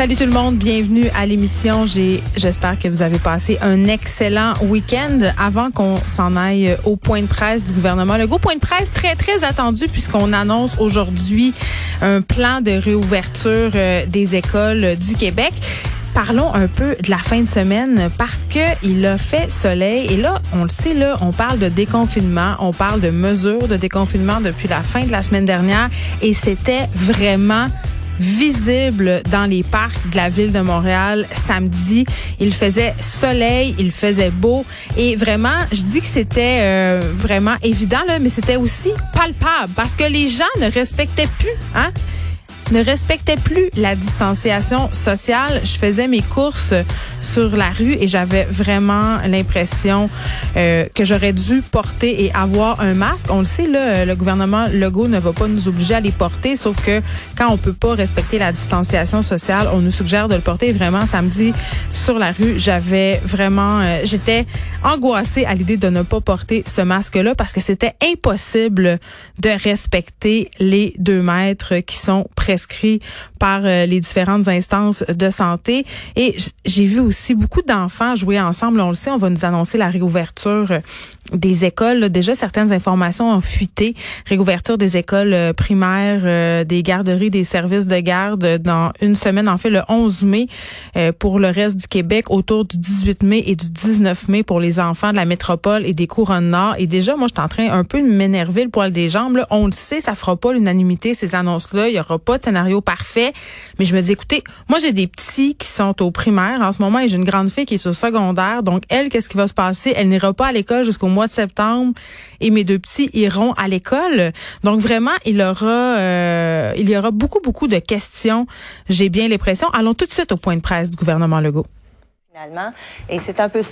Salut tout le monde, bienvenue à l'émission. J'espère que vous avez passé un excellent week-end avant qu'on s'en aille au point de presse du gouvernement. Le gros point de presse très très attendu puisqu'on annonce aujourd'hui un plan de réouverture euh, des écoles du Québec. Parlons un peu de la fin de semaine parce que il a fait soleil et là, on le sait là, on parle de déconfinement, on parle de mesures de déconfinement depuis la fin de la semaine dernière et c'était vraiment visible dans les parcs de la ville de Montréal samedi. Il faisait soleil, il faisait beau et vraiment, je dis que c'était euh, vraiment évident là, mais c'était aussi palpable parce que les gens ne respectaient plus, hein ne respectaient plus la distanciation sociale. Je faisais mes courses sur la rue et j'avais vraiment l'impression euh, que j'aurais dû porter et avoir un masque. On le sait, là, le gouvernement Legault ne va pas nous obliger à les porter, sauf que quand on peut pas respecter la distanciation sociale, on nous suggère de le porter. vraiment, samedi, sur la rue, j'avais vraiment, euh, j'étais angoissée à l'idée de ne pas porter ce masque-là parce que c'était impossible de respecter les deux mètres qui sont par euh, les différentes instances de santé. Et j'ai vu aussi beaucoup d'enfants jouer ensemble. On le sait, on va nous annoncer la réouverture euh, des écoles. Déjà, certaines informations ont fuité. Réouverture des écoles euh, primaires, des garderies, des services de garde dans une semaine, en fait, le 11 mai pour le reste du Québec, autour du 18 mai et du 19 mai pour les enfants de la métropole et des couronnes nord. Et déjà, moi, je suis en train un peu de m'énerver le poil des jambes. On le sait, ça fera pas l'unanimité, ces annonces-là. Il y aura pas de parfait. Mais je me dis, écoutez, moi, j'ai des petits qui sont au primaire en ce moment et j'ai une grande fille qui est au secondaire. Donc, elle, qu'est-ce qui va se passer? Elle n'ira pas à l'école jusqu'au mois de septembre et mes deux petits iront à l'école. Donc, vraiment, il euh, y aura beaucoup, beaucoup de questions. J'ai bien l'impression. Allons tout de suite au point de presse du gouvernement Legault. Finalement. Et c'est un peu ça.